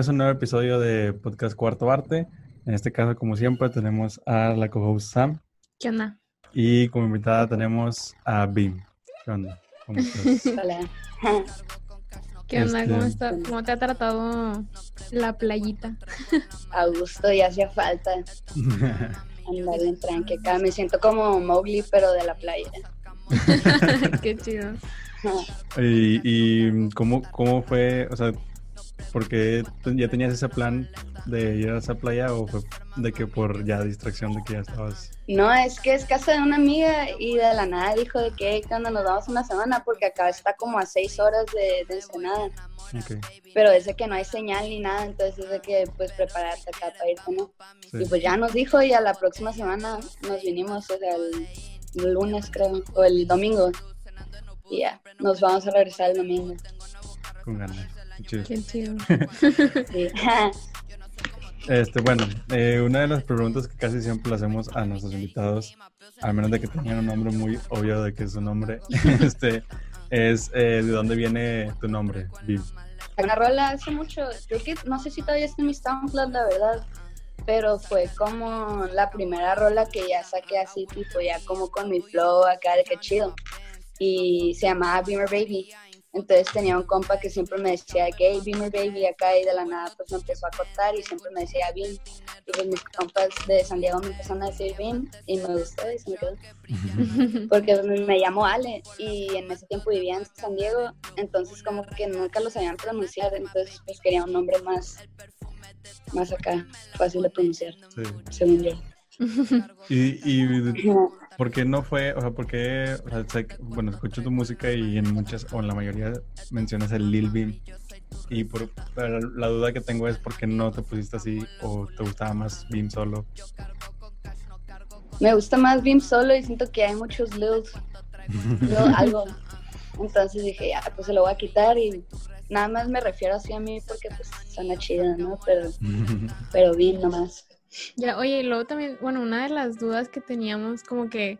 Bienvenidos a un nuevo episodio de Podcast Cuarto Arte. En este caso, como siempre, tenemos a la co-host Sam. ¿Qué onda? Y como invitada tenemos a Bim. ¿Qué onda? ¿Cómo estás? Hola. ¿Qué onda? ¿Cómo, Este- está? ¿Cómo te ha tratado la playita? A gusto, ya hacía falta andar en tranque acá. Me siento como Mowgli, pero de la playa. Qué chido. y y ¿cómo, ¿cómo fue? O sea, ¿por qué te- ya tenías ese plan de ir a esa playa o fue de que por ya distracción de que ya estabas... No, es que es casa de una amiga y de la nada dijo de que "Hey, cuando nos vamos una semana, porque acá está como a seis horas de, de Ensenada. Ok, Pero de que no hay señal ni nada, entonces es de que pues prepararte acá para irte, ¿no? Y sí. pues ya nos dijo y a la próxima semana nos vinimos, o sea, el, el lunes creo, o el domingo. Y ya, nos vamos a regresar el domingo. Con ganas. Qué chido. Qué chido. Sí. Este, bueno, eh, una de las preguntas que casi siempre le hacemos a nuestros invitados, al menos de que tengan un nombre muy obvio de que es su nombre, este, es eh, de dónde viene tu nombre, Bim. Una rola hace mucho, creo que no sé si todavía está en mi SoundCloud, la verdad, pero fue como la primera rola que ya saqué así, tipo ya como con mi flow acá de que chido. Y se llamaba Beamer Baby. Entonces tenía un compa que siempre me decía que hey, Beamer Baby acá y de la nada pues me empezó a cortar y siempre me decía Beam. Y pues mis compas de San Diego me empezaron a decir Beam y me gustó y se me quedó. porque me, me llamo Ale y en ese tiempo vivía en San Diego, entonces como que nunca lo sabían pronunciar, entonces pues quería un nombre más, más acá, fácil de pronunciar, Sí. según yo. Y, y ¿por qué no fue, o sea, por qué, o sea, bueno, escucho tu música y en muchas, o en la mayoría mencionas el Lil Bim, y por, la duda que tengo es por qué no te pusiste así, o te gustaba más Bim solo. Me gusta más Beam solo y siento que hay muchos Lil, Lil algo, entonces dije ya, pues se lo voy a quitar y nada más me refiero así a mí porque pues suena chida, ¿no? Pero, pero Beam nomás. Ya, oye, y luego también, bueno, una de las dudas que teníamos como que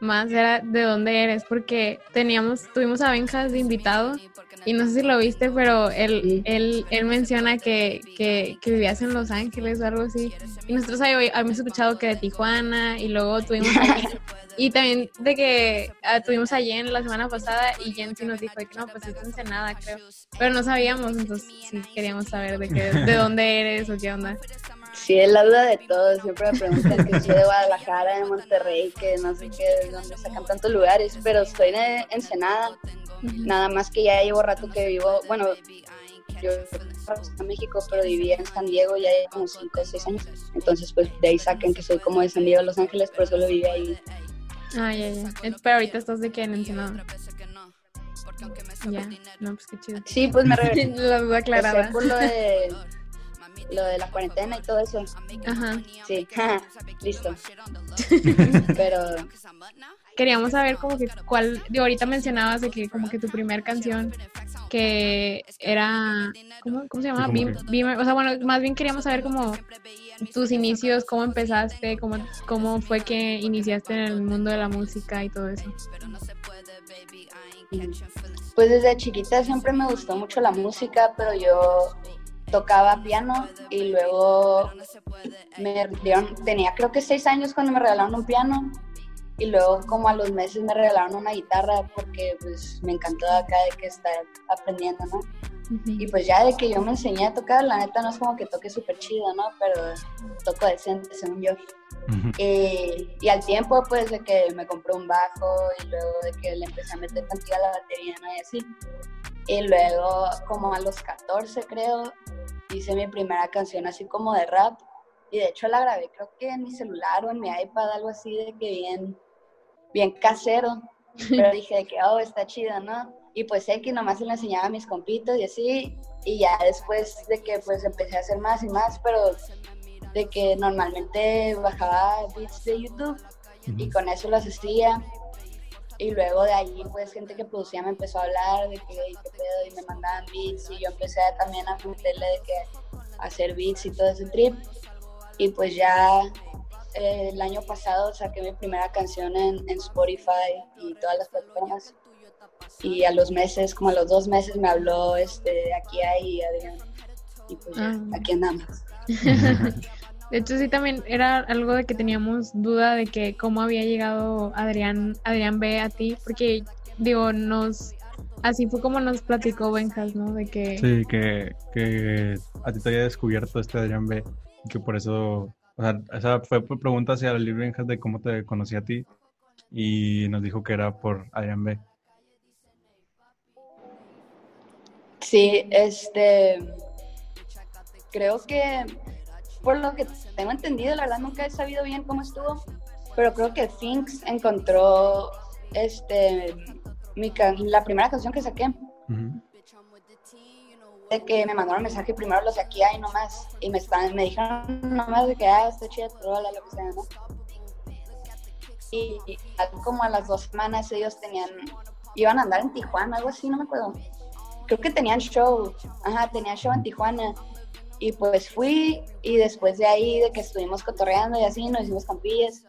más era de dónde eres, porque teníamos, tuvimos a Benjas de invitado y no sé si lo viste, pero él, Sí. él, él menciona que, que, que vivías en Los Ángeles o algo así. Y nosotros hab- habíamos escuchado que de Tijuana y luego tuvimos a Jen, y también de que ah, tuvimos a Jen la semana pasada y Jen sí nos dijo que no, pues es Ensenada, creo. Pero no sabíamos, entonces sí queríamos saber de, que, de dónde eres o qué onda. Sí, es la duda de todos. Siempre me preguntan que soy de Guadalajara, de Monterrey, que no sé qué, de dónde sacan tantos lugares, pero soy de Ensenada. Nada más que ya llevo rato que vivo, bueno, yo en México, pero vivía en San Diego ya llevo como 5 o 6 años. Entonces, pues de ahí sacan que soy como de San Diego, Los Ángeles, pero solo viví ahí. Ah, ya, ya. Pero ahorita estás de que en Ensenada. Ya, no, pues qué chido. Sí, pues me regresé La duda aclarada. por lo de, lo de la cuarentena y todo eso. Ajá. Sí, listo. Pero Queríamos saber como que cuál, digo, ahorita mencionabas de que como que tu primer canción que era, ¿cómo, cómo se llama? Beam- Beamer. O sea, bueno, más bien queríamos saber como tus inicios, cómo empezaste, cómo, cómo fue que iniciaste en el mundo de la música y todo eso. Pues desde chiquita siempre me gustó mucho la música, pero yo tocaba piano y luego me dieron, tenía creo que seis años cuando me regalaron un piano y luego como a los meses me regalaron una guitarra porque pues me encantó acá de que estar aprendiendo, ¿no? Y pues ya de que yo me enseñé a tocar, la neta no es como que toque súper chido, ¿no? Pero toco decente, según yo. Eh, y al tiempo, pues, de que me compré un bajo y luego de que le empecé a meter tantilla a la batería, ¿no? Y así. Y luego, como a los 14, creo, hice mi primera canción así como de rap. Y de hecho la grabé, creo que en mi celular o en mi iPad, algo así de que bien, bien casero. Pero dije de que, oh, está chida, ¿no? Y pues sé que nomás se lo enseñaba a mis compitos y así. Y ya después de que pues empecé a hacer más y más, pero de que normalmente bajaba beats de YouTube y con eso los hacía. Y luego de allí, pues, gente que producía me empezó a hablar de que, "Ey, qué pedo, y me mandaban beats, y yo empecé a- también a meterle de que hacer beats y todo ese trip. Y pues ya eh, el año pasado saqué mi primera canción en, en Spotify y todas las plataformas. Y a los meses, como a los dos meses, me habló este, aquí ahí Adrián Y pues ya, aquí andamos. De hecho, sí, también era algo de que teníamos duda de que cómo había llegado Adrián, Adrián B a ti, porque, digo, nos, así fue como nos platicó Benjas, ¿no? De que... Sí, que, que a ti te había descubierto este Adrián B, y que por eso, o sea, esa fue pregunta hacia Lil Benjas de cómo te conocí a ti, y nos dijo que era por Adrián B. Sí, este, creo que por lo que tengo entendido, la verdad nunca he sabido bien cómo estuvo, pero creo que Finks encontró este mi la primera canción que saqué. De que me mandaron mensaje primero los de aquí ahí nomás y me están, me dijeron nomás de que ah, está chida rola, lo que sea, ¿no? Y, y como a las dos semanas ellos tenían, iban a andar en Tijuana, algo así, no me acuerdo. Creo que tenían show, ajá, tenían show en Tijuana y pues fui y después de ahí, de que estuvimos cotorreando y así, nos hicimos campillas.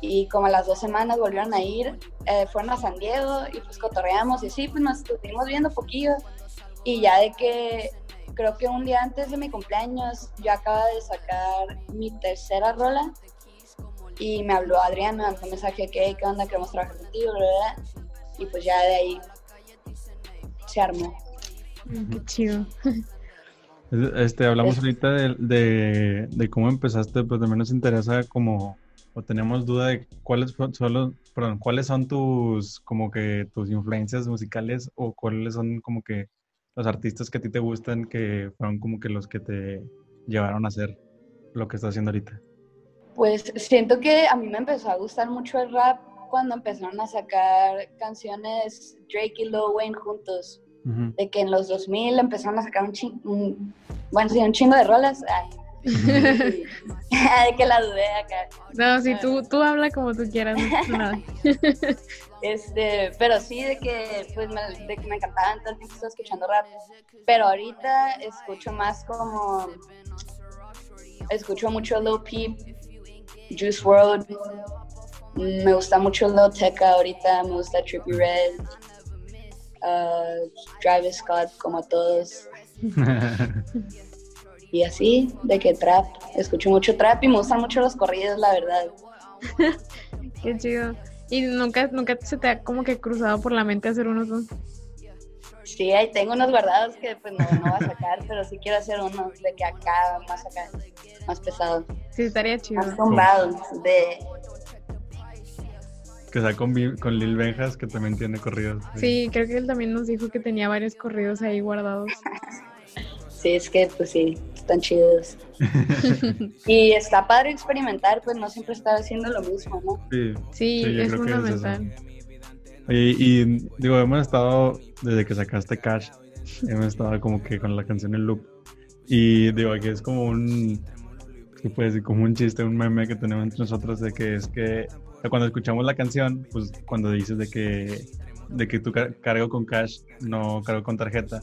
Y como a las dos semanas volvieron a ir, eh, fueron a San Diego y pues cotorreamos y así, pues nos estuvimos viendo poquillo. Y ya de que creo que un día antes de mi cumpleaños yo acaba de sacar mi tercera rola y me habló Adrián, me mandó un mensaje que, ¿qué onda? Queremos trabajar contigo, ¿verdad? Y pues ya de ahí se armó. Qué chido. Este, hablamos ahorita de, de, cómo empezaste, pero también nos interesa como, o tenemos duda de cuáles son perdón, cuáles son tus, como que tus influencias musicales o cuáles son como que los artistas que a ti te gustan que fueron como que los que te llevaron a hacer lo que estás haciendo ahorita. Pues siento que a mí me empezó a gustar mucho el rap cuando empezaron a sacar canciones Drake y Lil Wayne juntos de que en los 2000 empezaron a sacar un chingo, bueno, sí, un chingo de rolas. de que la dudé acá. No, si tú, tú habla como tú quieras, no Este, pero sí, de que, pues, me, de que me encantaba, todo el tiempo estaba escuchando rap. Pero ahorita escucho más como, escucho mucho Low Peep, Juice World, me gusta mucho Low Tech ahorita, me gusta Trippy Red, uh, Travis Scott como todos. y así, de que trap, escucho mucho trap y me gustan mucho los corridos, la verdad. Qué chido. ¿Y nunca, nunca se te ha como que cruzado por la mente hacer unos dos? Sí, ahí tengo unos guardados que pues no, no voy a sacar, pero sí quiero hacer uno de que acá, más acá, más pesado. Sí, estaría chido. Más tumbado, de que sea con, con Lil Benjas, que también tiene corridos. Sí. creo que él también nos dijo que tenía varios corridos ahí guardados. Sí, es que pues sí, están chidos. y está padre experimentar, pues no siempre estar haciendo lo mismo, ¿no? Sí, sí, es fundamental. y digo, hemos estado, desde que sacaste Cash, hemos estado como que con la canción El Loop. Y digo, aquí es como un, ¿qué puede decir? Como un chiste, un meme que tenemos entre nosotros de que es que cuando escuchamos la canción, pues cuando dices de que de que tú cargo con cash, no cargo con tarjeta.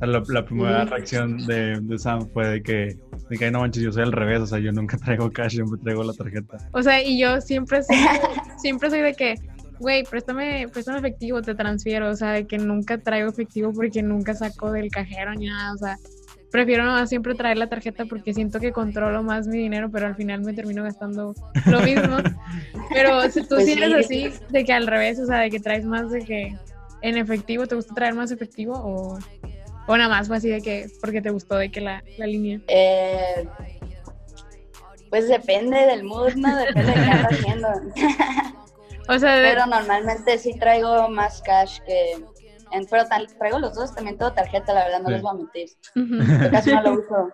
la, primera reacción de, de, Sam fue de que, de que no manches, yo soy al revés, o sea, yo nunca traigo cash, siempre traigo la tarjeta. O sea, y yo siempre soy, siempre soy de que, güey, préstame, préstame efectivo, te transfiero, o sea, de que nunca traigo efectivo porque nunca saco del cajero ni nada, o sea, prefiero siempre traer la tarjeta porque siento que controlo más mi dinero, pero al final me termino gastando lo mismo. pero si tú pues eres así, de que al revés, o sea, de que traes más de que en efectivo, ¿te gusta traer más efectivo o, o nada más fue así de que porque te gustó de que la, la línea? Eh, pues depende del mood, ¿no? Depende de qué estás haciendo. o sea, pero normalmente sí traigo más cash que pero traigo los dos también todo tarjeta, la verdad, no les voy a mentir. Casi no lo uso.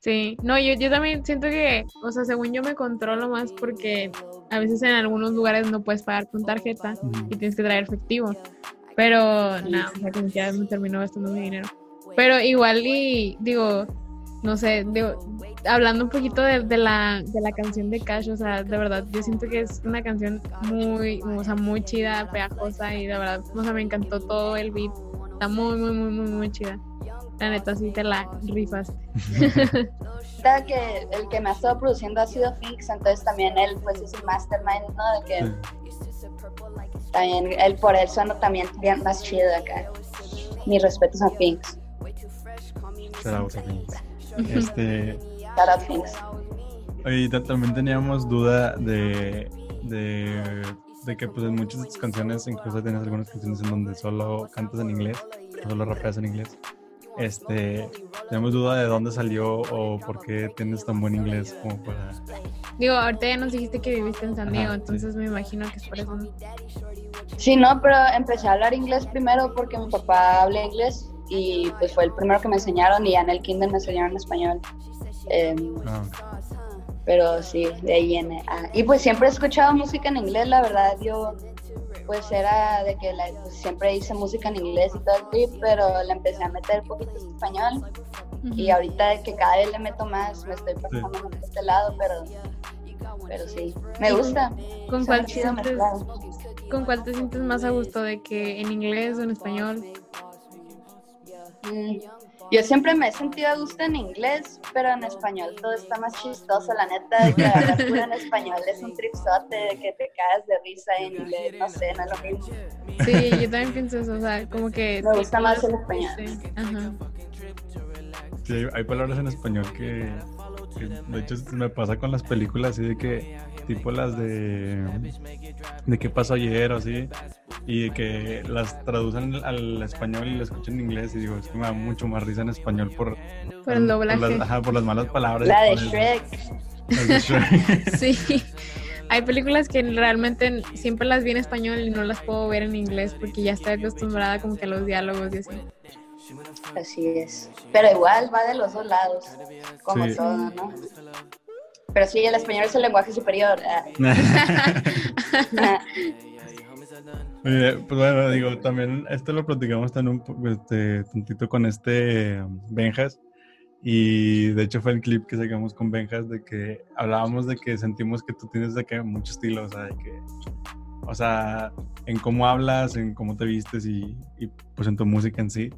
Sí, no, yo, yo también siento que, o sea, según yo me controlo más porque a veces en algunos lugares no puedes pagar con tarjeta y tienes que traer efectivo. Pero, no, o sea, como ya me termino gastando mi dinero. Pero igual y, digo, no sé, digo, hablando un poquito de, de, la, de la canción de Cash, o sea, de verdad, yo siento que es una canción muy, o sea, muy chida, pegajosa y de verdad, o sea, me encantó todo el beat. Está muy, muy, muy, muy, muy chida. La neta, sí te la rifas. que el que me ha estado produciendo ha sido Fix, entonces también él, pues, es el mastermind, ¿no? De que también él por él suena también bien más chido acá. Mis respetos a Finks. Shout out a Finks. Este, ta- también teníamos duda de, de, de que pues en muchas de tus canciones, incluso tienes algunas canciones en donde solo cantas en inglés, o solo rapeas en inglés. Este, tenemos duda de dónde salió o por qué tienes tan buen inglés como para... Digo, ahorita ya nos dijiste que viviste en San Ajá, Diego, sí. entonces me imagino que es por eso. Sí, no, pero empecé a hablar inglés primero porque mi papá habla inglés y pues fue el primero que me enseñaron y ya en el kinder me enseñaron español. Em, Ah, pero sí, de ahí viene. Ah, y pues siempre he escuchado música en inglés, la verdad, yo pues era de que la- pues, siempre hice música en inglés y todo el trip, pero le empecé a meter poquito en español y ahorita de que cada vez le meto más, me estoy pasando más por este lado, pero, pero sí, me gusta. ¿Con cuál, te sientes. ¿Con cuál te sientes más a gusto? ¿De que en inglés o en español? Mm, Yo siempre me he sentido a gusto en inglés, pero en español todo está más chistoso, la neta, de que hablar en español es un tripsote, de que te caes de risa en inglés, no sé, no es lo mismo. Sí, yo también pienso eso, o sea, como que... Me gusta más el español. Sí, Ajá. Sí, hay, hay palabras en español que, que, de hecho me pasa con las películas así de que tipo las de de qué pasó ayer o así y de que las traducen al español y las escuchan en inglés y digo es que me da mucho más risa en español por Por el doblaje. las, ajá, por las malas palabras La de por el- Shrek, las de Shrek. Sí. Hay películas que realmente siempre las vi en español y no las puedo ver en inglés porque ya estoy acostumbrada como que a los diálogos y así. así es. Pero igual va de los dos lados, como Sí. todo, ¿no? Pero sí, el español es el lenguaje superior. Oye, pues bueno, digo, también esto lo platicamos también un este, tantito con este um, Benjas. Y de hecho fue el clip que sacamos con Benjas de que hablábamos de que sentimos que tú tienes de que mucho estilo, o sea, de que, o sea, en cómo hablas, en cómo te vistes y, y, pues en tu música en sí.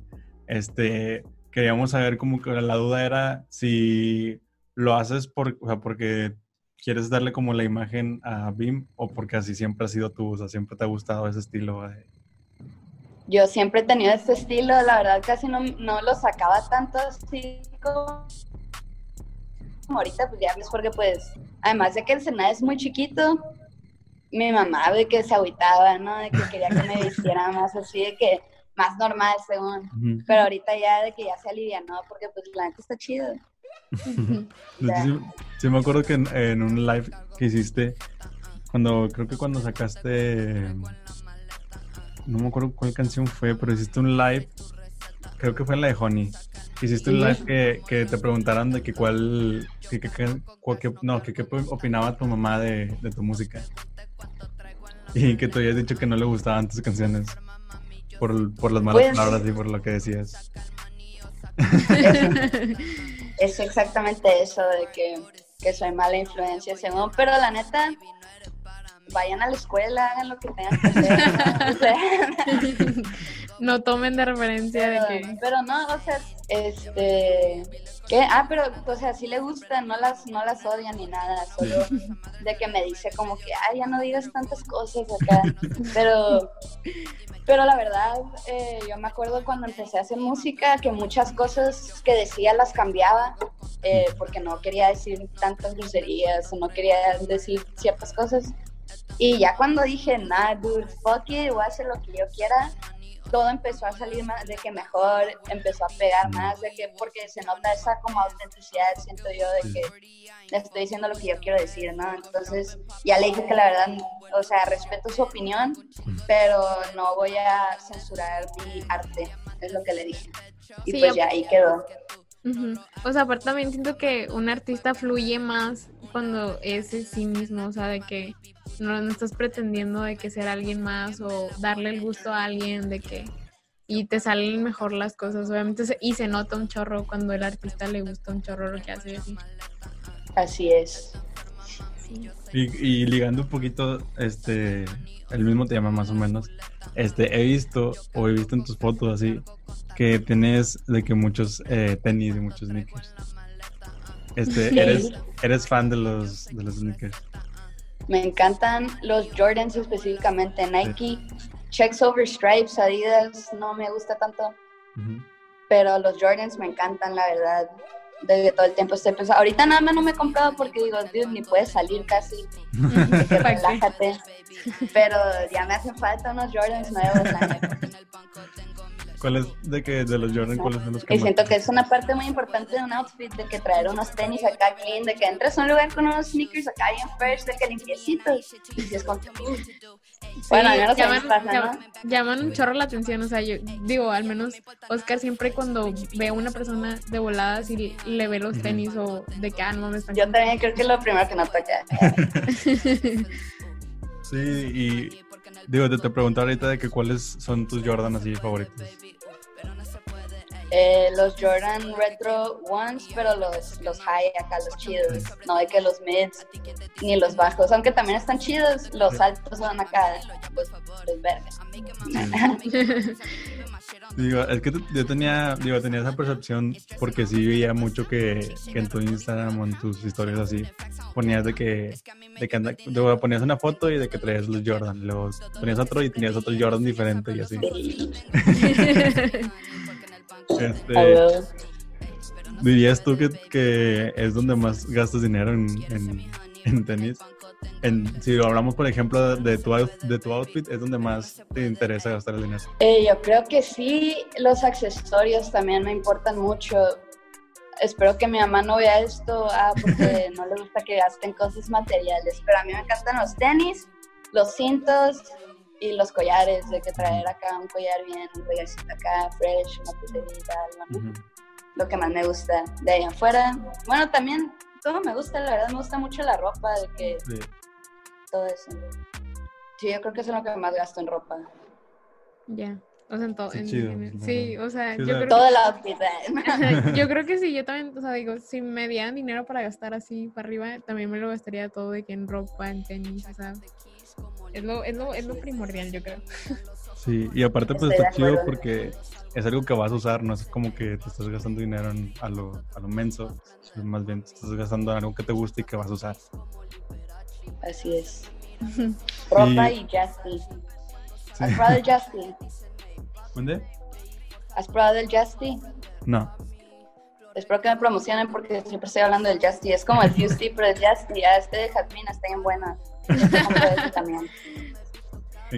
Este, queríamos saber como que la duda era si lo haces por, o sea, porque quieres darle como la imagen a Bim o porque así siempre ha sido tú, o sea, siempre te ha gustado ese estilo. eh? Yo siempre he tenido este estilo, la verdad casi no, no lo sacaba tanto así como ahorita, pues ya ves, porque pues, además de que el Senado es muy chiquito, mi mamá de que se agüitaba, ¿no? De que quería que me vistiera más así, de que más normal según. Pero ahorita ya de que ya se alivianó, porque pues la neta está chido. Sí, me acuerdo que en, en un live que hiciste, cuando creo que cuando sacaste, no me acuerdo cuál canción fue, pero hiciste un live, creo que fue en la de Honey. Hiciste un live que, que te preguntaran de que cuál, que, que- no, que qué opinaba tu mamá de, de tu música. Y que tú habías dicho que no le gustaban tus canciones por, por las malas Pues- palabras y por lo que decías. Es exactamente eso, de que, que soy mala influencia según. Pero la neta, vayan a la escuela, hagan lo que tengan que hacer. ¿no? Tomen de referencia de Pero, que... pero no, o sea, este, ¿qué? Ah, pero, o sea, sí le gustan, no las, no las odian ni nada, solo de que me dice como que, ay, ya no digas tantas cosas acá, pero, pero la verdad, eh, yo me acuerdo cuando empecé a hacer música, que muchas cosas que decía las cambiaba, eh, porque no quería decir tantas groserías, o no quería decir ciertas cosas, y ya cuando dije, nah, dude, fuck it, voy a hacer lo que yo quiera, todo empezó a salir más, de que mejor, empezó a pegar más, de que porque se nota esa como autenticidad, siento yo, de que le estoy diciendo lo que yo quiero decir, ¿no? Entonces ya le dije que la verdad, o sea, respeto su opinión, pero no voy a censurar mi arte, es lo que le dije. Y Sí, pues ya ahí quedó. O sea, aparte también siento que un artista fluye más cuando es en sí mismo, o sea, de que no, no estás pretendiendo de que ser alguien más o darle el gusto a alguien de que y te salen mejor las cosas, obviamente, se- y se nota un chorro cuando el artista le gusta un chorro lo que hace así. Así es. Sí. Y, y ligando un poquito, este, el mismo tema más o menos, este, he visto o he visto en tus fotos así que tienes de que muchos eh, tenis y muchos sneakers. Este, Sí. eres, eres fan de los, de los sneakers. Me encantan los Jordans específicamente, Nike, Checks Over Stripes, Adidas, no me gusta tanto. Pero los Jordans me encantan, la verdad. Desde todo el tiempo estoy pensando. Ahorita nada más no me he comprado porque digo, Dios, ni puedes salir casi. Que relájate. Pero ya me hacen falta unos Jordans nuevos. ¿Cuáles de que de los Jordan cuáles son los que Y más- siento que es una parte muy importante de un outfit, de que traer unos tenis acá clean, de que entres a un lugar con unos sneakers acá bien fresh, de que limpiecitos. Y si es. Bueno, al menos a mí me llaman, pasa, llaman- ¿no? llaman un chorro la atención, o sea, yo digo, al menos Oscar siempre cuando ve a una persona de voladas y le ve los tenis o de que, ah, no me están Yo también creo que es lo primero que noto acá. Sí, y digo, te, te pregunto ahorita de que cuáles son tus Jordan así favoritos. Eh, los Jordan Retro Ones, pero los, los high acá, los chidos. No de que los mids ni los bajos, aunque también están chidos. Los altos son acá, pues, los verdes. Digo, es que yo tenía, digo, tenía esa percepción porque sí veía mucho que, que en tu Instagram o en tus historias así ponías de que, de que anda- de- ponías una foto y de que traías los Jordan, luego ponías otro y tenías otro Jordan diferente y así. Este. ¿Dirías tú que, que es donde más gastas dinero en, en, en tenis? En, si hablamos, por ejemplo, de tu, de tu outfit, es donde más te interesa gastar el dinero. Eh, yo creo que sí, los accesorios también me importan mucho. Espero que mi mamá no vea esto ah, porque no le gusta que gasten cosas materiales, pero a mí me encantan los tenis, los cintos y los collares, de que traer acá un collar bien, un collarcito acá, fresh, una pulserita, algo, ¿no? Ujú. lo que más me gusta. De ahí afuera, bueno, también todo me gusta, la verdad me gusta mucho la ropa, de que Sí. todo eso. Sí, yo creo que eso es lo que más gasto en ropa. Ya, o sea, en todo. En- en- la sí, verdad. o sea, Sí, yo creo Todo que... ¿eh? Yo creo que sí, yo también, o sea, digo, si me dieran dinero para gastar así para arriba, también me lo gastaría todo de que en ropa, en tenis, o sea, es lo, es lo, es lo primordial, yo creo. Sí, y aparte pues Estoy está chido porque es algo que vas a usar, no es como que te estás gastando dinero en- a, lo, a lo menso, más bien te estás gastando en algo que te gusta y que vas a usar. Así es. Ropa y Justy. Sí. ¿Has probado el Justy? ¿Dónde? ¿Has probado el Justy? No. Espero que me promocionen porque siempre estoy hablando del Justy. Es como el Fusty, pero el Justy. Ah, este de Jazmín está bien buena. También.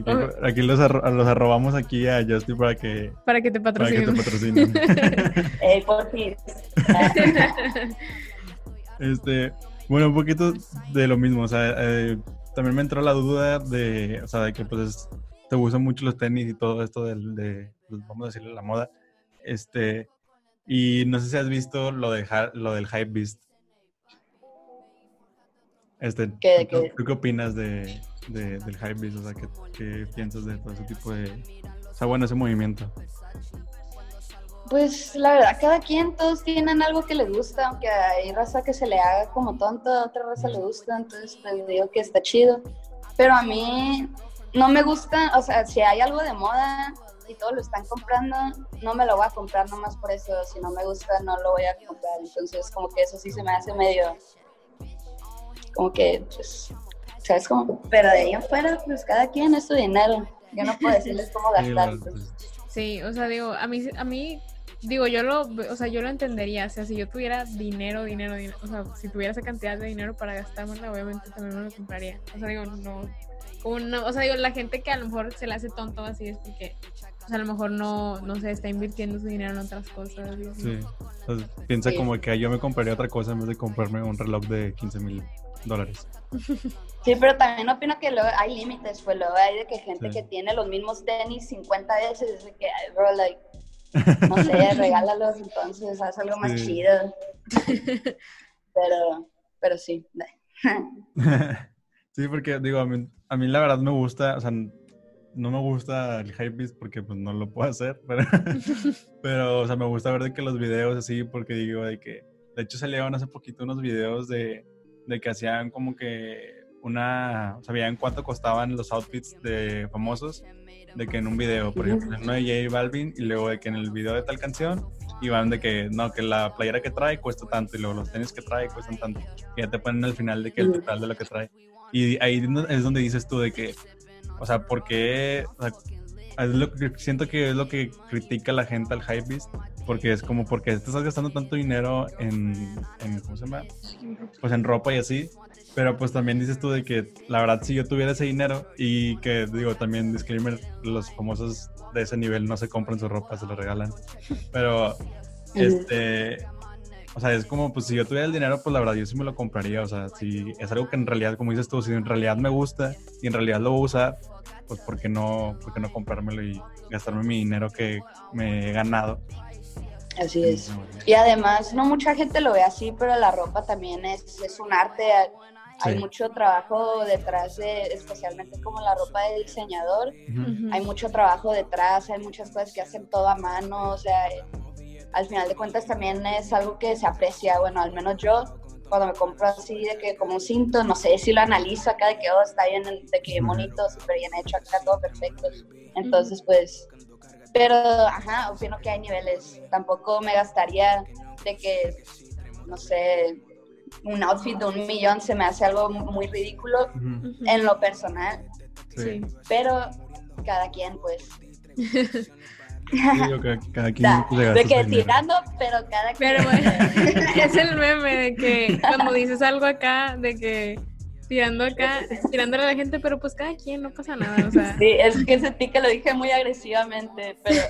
Aquí, aquí los, arro- los arrobamos aquí a Justy para que, Para que te para que te patrocinen. Eh, por ti. Este, bueno, un poquito de lo mismo, o sea, eh, también me entró la duda de, o sea, de que pues te gustan mucho los tenis y todo esto del, de, pues, vamos a decirle la moda, este, y no sé si has visto lo, de, lo del Hype Beast. Este, ¿Qué, de ¿tú, qué? tú qué opinas de, de- del Hype Beast? O sea, ¿qué, qué piensas de todo ese tipo de, o sea, bueno, ese movimiento? Pues la verdad, cada quien, todos tienen algo que les gusta, aunque hay raza que se le haga como tonto, a otra raza le gusta, entonces pues digo que está chido. Pero a mí no me gusta, o sea, si hay algo de moda y todos lo están comprando, no me lo voy a comprar nomás por eso, si no me gusta no lo voy a comprar, entonces como que eso sí se me hace medio, como que, pues, ¿sabes cómo? Pero de ahí en fuera, pues cada quien es su dinero, yo no puedo decirles cómo Sí, gastar. igual, pues. pues, Sí, o sea, digo, a mí, a mí, digo, yo lo, o sea, yo lo entendería, o sea, si yo tuviera dinero, dinero, dinero, o sea, si tuviera esa cantidad de dinero para gastármela, obviamente también me lo compraría. O sea, digo, no, como no, o sea, digo, la gente que a lo mejor se le hace tonto así es porque, o sea, a lo mejor no, no sé, está invirtiendo su dinero en otras cosas. Sí. Entonces, piensa Sí. como que yo me compraría otra cosa en vez de comprarme un reloj de 15 mil dólares. Sí, pero también opino que luego hay límites, pues luego hay de que gente Sí. que tiene los mismos tenis 50 veces, es de que, bro, like, no sé, regálalos entonces, haz algo más chido. Pero, pero sí. sí, porque digo, a mí, a mí la verdad me gusta, o sea, no me gusta el hypebeast porque pues no lo puedo hacer, pero, pero o sea, me gusta ver de que los videos así, porque digo de que, de hecho salieron hace poquito unos videos de, de que hacían como que una, sabían cuánto costaban los outfits de famosos, de que en un video, por ejemplo, en uno de J Balvin, y luego de que en el video de tal canción, iban de que, no, que la playera que trae cuesta tanto, y luego los tenis que trae cuestan tanto, y ya te ponen al final de que el total de lo que trae. Y ahí es donde dices tú de que, o sea, ¿por qué, o sea, es lo que siento que es lo que critica la gente al Hypebeast, porque es como porque te estás gastando tanto dinero en, en ¿cómo se llama? Pues en ropa y así, pero pues también dices tú de que la verdad si yo tuviera ese dinero y que digo también disclaimer, los famosos de ese nivel no se compran su ropa, se lo regalan, pero este o sea, es como, pues si yo tuviera el dinero, pues la verdad yo sí me lo compraría. O sea, si es algo que en realidad, como dices tú, si en realidad me gusta y en realidad lo voy a usar, pues ¿por qué no, por qué no comprármelo y gastarme mi dinero que me he ganado? Así es. Y además, no mucha gente lo ve así, pero la ropa también es, es un arte. Hay mucho trabajo detrás de, especialmente como la ropa de diseñador. Hay mucho trabajo detrás, hay muchas cosas que hacen todo a mano. O sea, al final de cuentas también es algo que se aprecia, bueno, al menos yo cuando me compro así de que como un cinto, no sé si lo analizo acá de que oh, está bien, de que bonito, súper bien hecho, acá todo perfecto. Entonces, pues, pero, ajá, opino que hay niveles. Tampoco me gastaría de que, no sé, un outfit de un millón se me hace algo muy ridículo en lo personal. Sí. Pero cada quien, pues. cada quien de que tirando, pero cada quien. Pero bueno, es el meme de que cuando dices algo acá, de que tirando acá, tirándole a la gente, pero pues cada quien, no pasa nada, o sea. Sí, es que sentí que lo dije muy agresivamente, pero,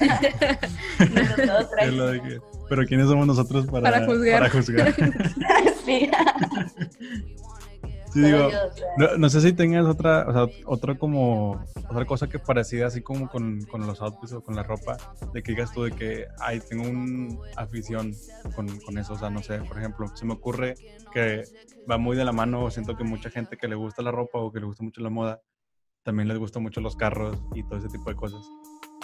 pero, pero ¿quiénes somos nosotros para, para juzgar? Para juzgar? sí. Sí, digo, no, sé si tengas otra, o sea, otra como, otra cosa que parecida así como con, con, los outfits o con la ropa, de que digas tú de que, ay, tengo una afición con, con, eso, o sea, no sé, por ejemplo, se me ocurre que va muy de la mano, siento que mucha gente que le gusta la ropa o que le gusta mucho la moda, también les gusta mucho los carros y todo ese tipo de cosas.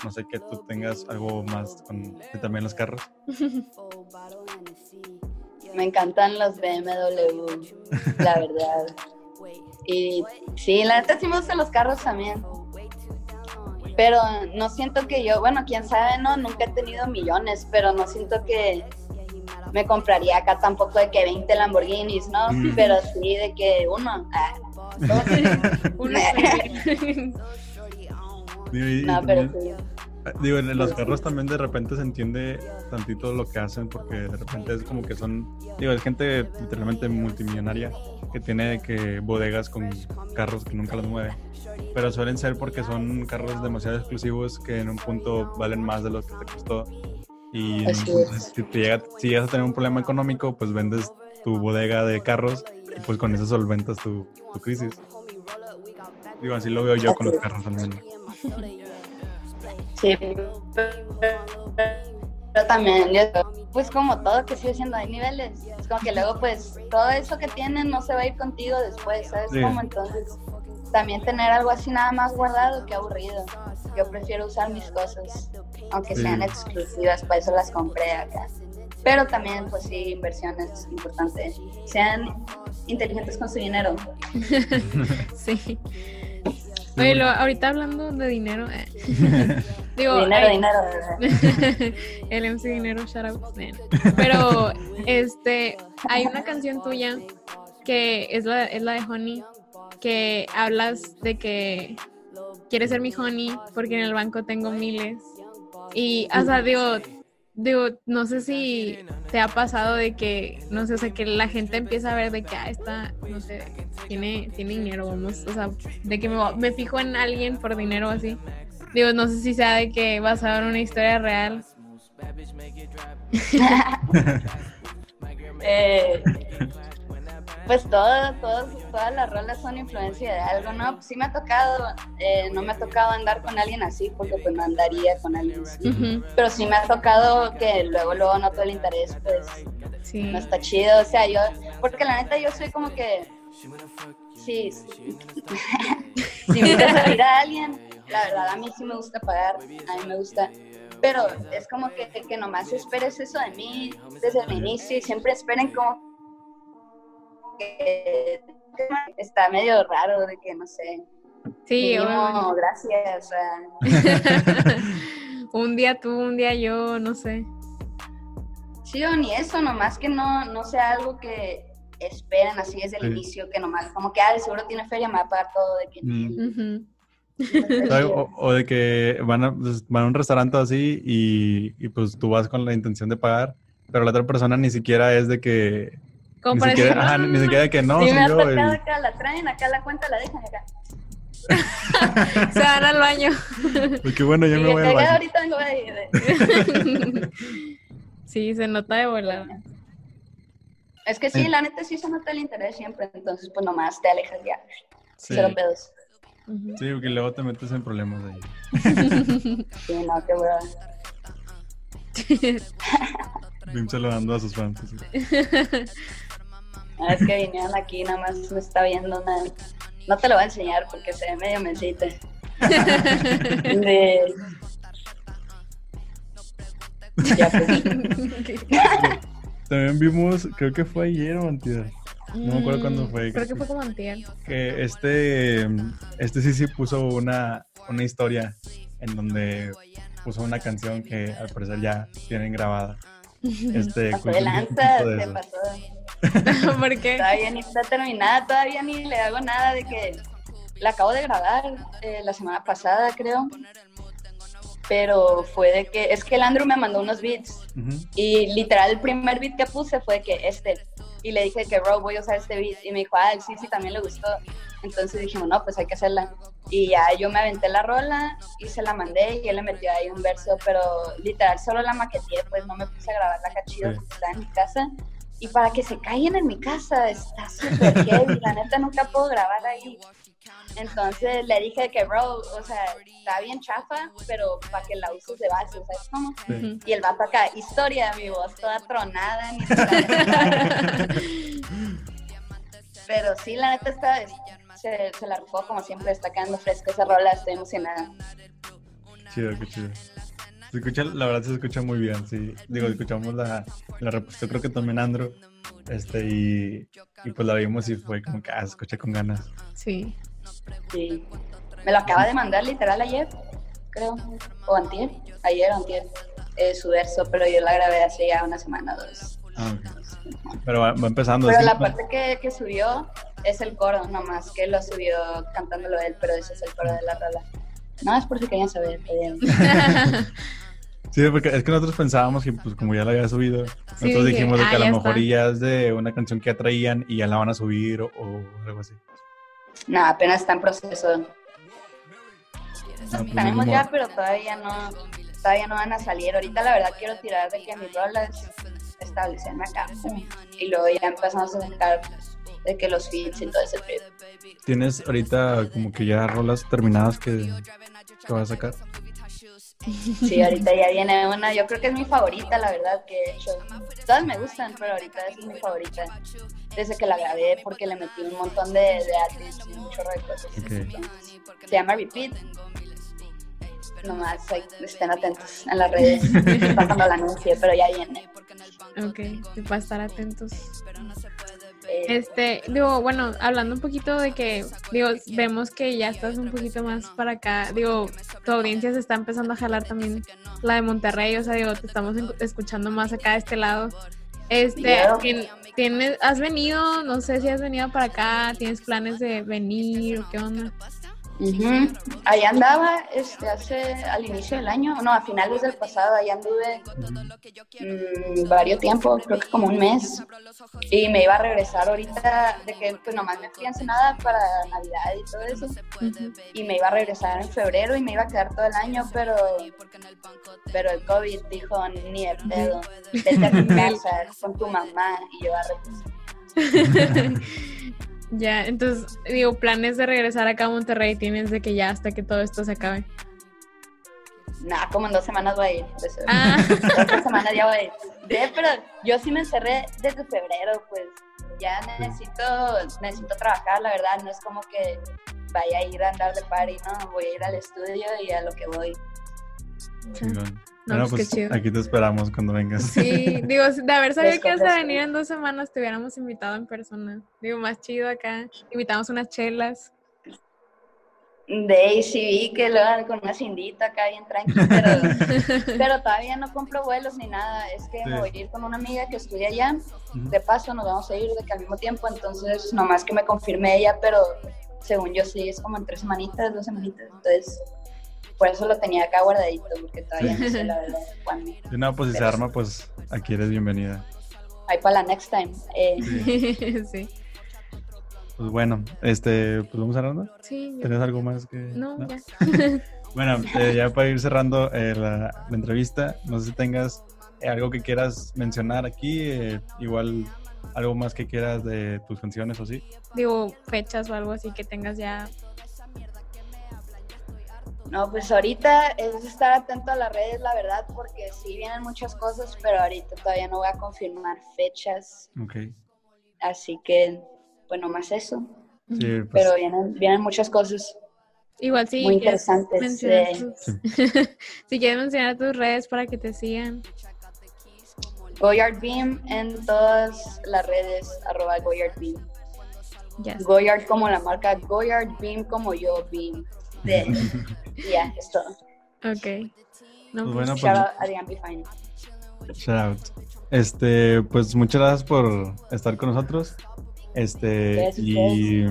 No sé que tú tengas algo más con también los carros. Me encantan los BMW, la verdad. Y sí, la neta sí me gustan los carros también. Pero no siento que yo, bueno, quién sabe, no, nunca he tenido millones, pero no siento que me compraría acá tampoco de que 20 Lamborghinis, ¿no? Mm. Pero sí de que uno. Ah, uno. no, pero sí. Digo, en los carros también de repente se entiende tantito lo que hacen porque de repente es como que son, digo, es gente literalmente multimillonaria que tiene que bodegas con carros que nunca los mueve, pero suelen ser porque son carros demasiado exclusivos que en un punto valen más de lo que te costó y si, te llega, si llegas a tener un problema económico, pues vendes tu bodega de carros y pues con eso solventas tu, tu crisis. Digo, así lo veo yo con los carros también. Sí, pero también, pues como todo que sigue siendo, hay niveles. Es como que luego, pues, todo eso que tienen no se va a ir contigo después, ¿sabes? Como entonces, también tener algo así nada más guardado, que aburrido. Yo prefiero usar mis cosas, aunque sean exclusivas, para eso las compré acá. Pero también, pues sí, inversiones importantes. Sean inteligentes con su dinero. sí. Oye, ahorita hablando de dinero, eh. digo, dinero, dinero. el MC Dinero, shout out. Pero, este, hay una canción tuya que es la, es la de Honey, que hablas de que quieres ser mi Honey porque en el banco tengo miles. Y, o sea, digo, digo, no sé si te ha pasado de que, no sé, o sea, que la gente empieza a ver de que, ah, está, no sé, tiene, tiene dinero, vamos, o sea, de que me, me fijo en alguien por dinero así. Digo, no sé si sea de que vas a ver una historia real. eh, pues todas, todas las rolas son influencia de algo, ¿no? Pues sí me ha tocado, eh, no me ha tocado andar con alguien así, porque pues no andaría con alguien así. Pero sí me ha tocado que luego, luego noto el interés, pues no está chido. O sea, yo, porque la neta yo soy como que, sí, si me gusta salir a alguien, la verdad a mí sí me gusta pagar, a mí me gusta pero es como que, que nomás esperes eso de mí desde el inicio y siempre esperen como está medio raro de que no sé. Sí, no, gracias. un día tú, un día yo, no sé. Sí, o ni eso, nomás que no, no sea algo que esperen así desde el inicio, que nomás como que, ah, seguro tiene feria, me va a pagar todo de que... Mm. O, o de que van a, pues, van a un restaurante así y, y, pues tú vas con la intención de pagar, pero la otra persona ni siquiera es de que... Como Ni para siquiera, decir, ajá, "No, ni siquiera que no, sí, me ha yo. tocado y- acá, la traen, acá la cuenta la dejan acá. Se van al baño. pues que bueno, yo Y me voy al baño. ahorita vengo a sí, se nota de volada. Es que sí, Eh. la neta sí se nota el interés siempre, entonces pues nomás te alejas ya. Sí. Cero pedos. Sí, porque luego te metes en problemas ahí. Sí, no, qué hueva. Bim saludando a sus fans. así. A ver que vinieron aquí, nada más me está viendo una... No te lo voy a enseñar porque se ve medio mesita. De... Ya pues. También vimos, creo que fue ayer o antier, No me acuerdo cuándo fue. Mm, Creo que fue como antier. que este, este sí sí puso una, una historia en donde puso una canción que al parecer ya tienen grabada. Este, Pasó de lanza, de se pasó. ¿Por qué? Todavía ni está terminada, todavía ni le hago nada de que la acabo de grabar eh, la semana pasada, creo. Pero fue de que, es que el Andrew me mandó unos beats y literal el primer beat que puse fue que este. Y le dije que, bro, voy a usar este beat. Y me dijo, ah, sí, sí, también le gustó. Entonces dijimos, no, pues hay que hacerla. Y ya yo me aventé la rola y se la mandé y él le metió ahí un verso, pero literal solo la maqueteé, pues no me puse a grabar la cachida Sí. porque estaba en mi casa. Y para que se callen en mi casa, está súper heavy. La neta nunca puedo grabar ahí. Entonces le dije que, bro, o sea, está bien chafa, pero para que la uses de base, ¿sabes cómo? Sí. Y el vato acá, historia, mi voz toda tronada. Ni Pero sí, la neta está, se, se la rifó como siempre, está quedando fresca esa rola, estoy emocionada. Chido, qué chido. Se escucha, la verdad se escucha muy bien, sí. Digo, escuchamos la, la repuso, creo que también Andrew. Este, y, y pues la vimos y fue como que, ah, se escucha con ganas. Sí. Sí. Me lo acaba de mandar literal ayer, creo, o antier, ayer o antier, eh, su verso, pero yo la grabé hace ya una semana o dos. Ah. Pero va, va empezando. Pero así, la ¿no? parte que, que subió es el coro, nomás que lo subió cantándolo él, pero ese es el coro de la rola. No, es por si querían saber. Sí, porque es que nosotros pensábamos que, pues, como ya la había subido, nosotros dije, dijimos de "Ah, que a ya lo mejor está". ya es de una canción que ya traían y ya la van a subir o, o algo así. No, apenas está en proceso. No, pues, Tenemos ya, pero todavía no, todavía no van a salir. Ahorita la verdad quiero tirar de que mis rolas establecerme acá. Y luego ya empezamos a sacar de que los feeds y todo ese trip. ¿Tienes ahorita como que ya rolas terminadas que, que vas a sacar? Sí, ahorita ya viene una, yo creo que es mi favorita, la verdad, que he hecho. Todas me gustan, pero ahorita es mi favorita. Desde que la grabé, porque le metí un montón de, de y un chorro de cosas. Ok. Entonces, se llama Repeat. Nomás ahí, estén atentos en las redes cuando la anuncie, pero ya viene. ok, para estar atentos. Este, digo, bueno, hablando un poquito de que, digo, vemos que ya estás un poquito más para acá, digo, tu audiencia se está empezando a jalar también la de Monterrey, o sea, digo, te estamos escuchando más acá de este lado. Este, tienes, has venido, no sé si has venido para acá, tienes planes de venir o qué onda. Ujú. Ahí andaba este, hace al inicio del año, no, a finales del pasado, ahí anduve mm, varios tiempo, creo que como un mes, y me iba a regresar ahorita de que pues nomás me fui a Ensenada para Navidad y todo eso, y me iba a regresar en febrero y me iba a quedar todo el año, pero pero el COVID dijo, ni de pedo, vete a tu casa con tu mamá, y yo a ya, entonces, digo, planes de regresar acá a Monterrey tienes de que ya hasta que todo esto se acabe. Nada, como en dos semanas voy a ir. Ah. Dos semanas ya voy a ir. De, pero yo sí me encerré desde febrero, pues ya necesito, necesito trabajar, la verdad. No es como que vaya a ir a andar de party, no. Voy a ir al estudio y a lo que voy. Chingón. No, bueno, pues, pues qué chido. aquí te esperamos cuando vengas. Sí, digo, de haber sabido que ibas a venir en dos semanas, te hubiéramos invitado en persona. Digo, más chido acá. Invitamos unas chelas. De ahí sí vi que lo hagan con una cindita acá bien tranquila, pero, pero todavía no compro vuelos ni nada. Es que Sí. me voy a ir con una amiga que estudia allá. De paso nos vamos a ir de que al mismo tiempo, entonces nomás que me confirme ella, pero según yo sí, es como en tres semanitas, dos semanitas, entonces por eso lo tenía acá guardadito, porque todavía no sé la verdad cuándo. Y no, pues si se arma, pues aquí eres bienvenida. Ahí para la next time. Eh, sí. Pues bueno, este, pues vamos cerrando. Sí. ¿Tenés algo más que...? No, ya. Bueno, eh, ya para ir cerrando eh, la, la entrevista, no sé si tengas eh, algo que quieras mencionar aquí, eh, igual algo más que quieras de tus canciones o sí. Digo, fechas o algo así que tengas ya. No, pues ahorita es estar atento a las redes, la verdad, porque sí vienen muchas cosas, pero ahorita todavía no voy a confirmar fechas, Ok. así que, bueno, más eso. Sí, pues, Pero vienen, vienen muchas cosas. Igual sí. Muy interesantes, mencionar eh. tus- si quieres mencionar tus redes para que te sigan. Goyard Beam en todas las redes, arroba Goyard Beam. Ya. está. Goyard como la marca, Goyard Beam como yo, Beam. De, y ya, es todo. Ok. No, Pues pues, bueno, Shout out a The Amplifying. shout out. Este, pues muchas gracias por estar con nosotros. Este, y,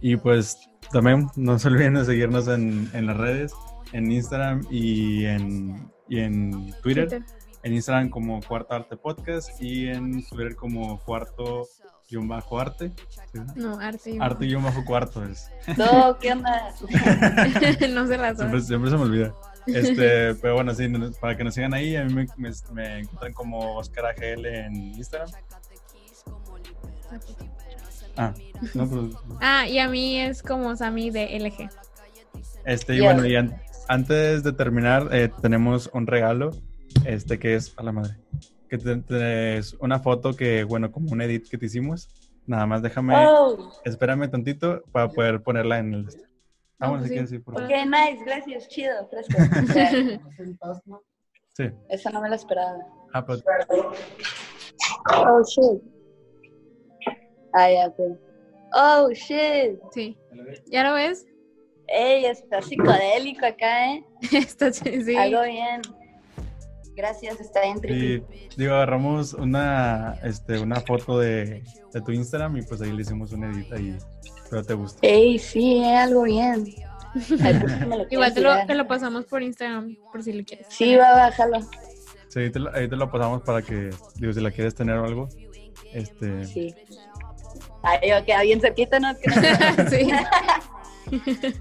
y pues también no se olviden de seguirnos en, en las redes, en Instagram y en, y en Twitter. Twitter. En Instagram como Cuarto Arte Podcast y en Twitter como Cuarto guion bajo arte. ¿sí? No, arte. y- Arte guion bajo cuarto es. No, ¿qué onda? no se la Siempre, siempre se me olvida. Este, pero bueno, sí, para que nos sigan ahí, a mí me, me, me encuentran como Oscar AGL en Instagram. Ah, no, pues. Ah, y a mí es como Sammy de LG. Este, y bueno, y an- antes de terminar, eh, tenemos un regalo, este, que es a la madre. Que te- te- es una foto que, bueno, como un edit que te hicimos. Nada más déjame, Oh, espérame tantito para poder ponerla en el. Ah, No, bueno, pues sí sí. por favor. ok, nice, gracias, chido, fresco. Sí. Esa no me la esperaba. Ah, pues, Oh, shit. Ah, ya, ok. Oh, shit. Sí. ¿Ya lo ves? Ey, está psicodélico acá, ¿eh? Está sí. Algo bien. Gracias, está bien Y tricky. digo, agarramos una, este, una foto de, de tu Instagram y pues ahí le hicimos una edit ahí. Pero te gusta. Ey, sí, eh, algo bien. Ay, pues, si me lo Igual te lo, te lo pasamos por Instagram, por si lo quieres. Sí, va, bájalo. Sí, ahí te, lo, ahí te lo pasamos para que, digo, si la quieres tener o algo. Este, Sí. Ay, yo queda bien cerquita, ¿no? Sí.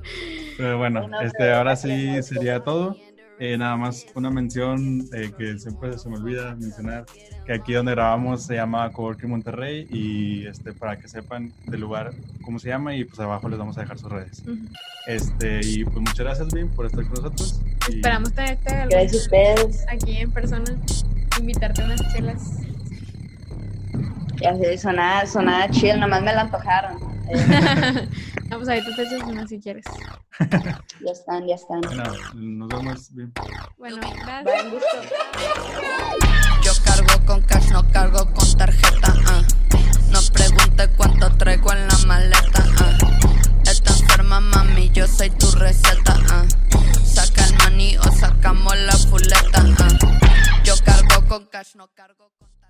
pero bueno, Bueno, este, ahora sí sería todo. Eh, nada más una mención eh, que siempre se me olvida mencionar, que aquí donde grabamos se llama Coworking Monterrey y este, para que sepan del lugar cómo se llama y pues abajo les vamos a dejar sus redes. Este, y pues muchas gracias, Vin, por estar con nosotros. Y- Esperamos tenerte Gracias a ustedes. aquí en persona, invitarte a unas chelas. Ya sé, sonaba, sonaba chill, nomás me la antojaron. no, pues ahorita te echas una si quieres. Ya están, ya están. Bueno, nos vemos. Bien. Bueno, gracias. Yo cargo con cash, no cargo con tarjeta. Ah. No pregunte cuánto traigo en la maleta. Ah. Uh. Está enferma, mami, yo soy tu receta. Ah. Saca el maní o sacamos la fuleta. Yo cargo con cash, no cargo con...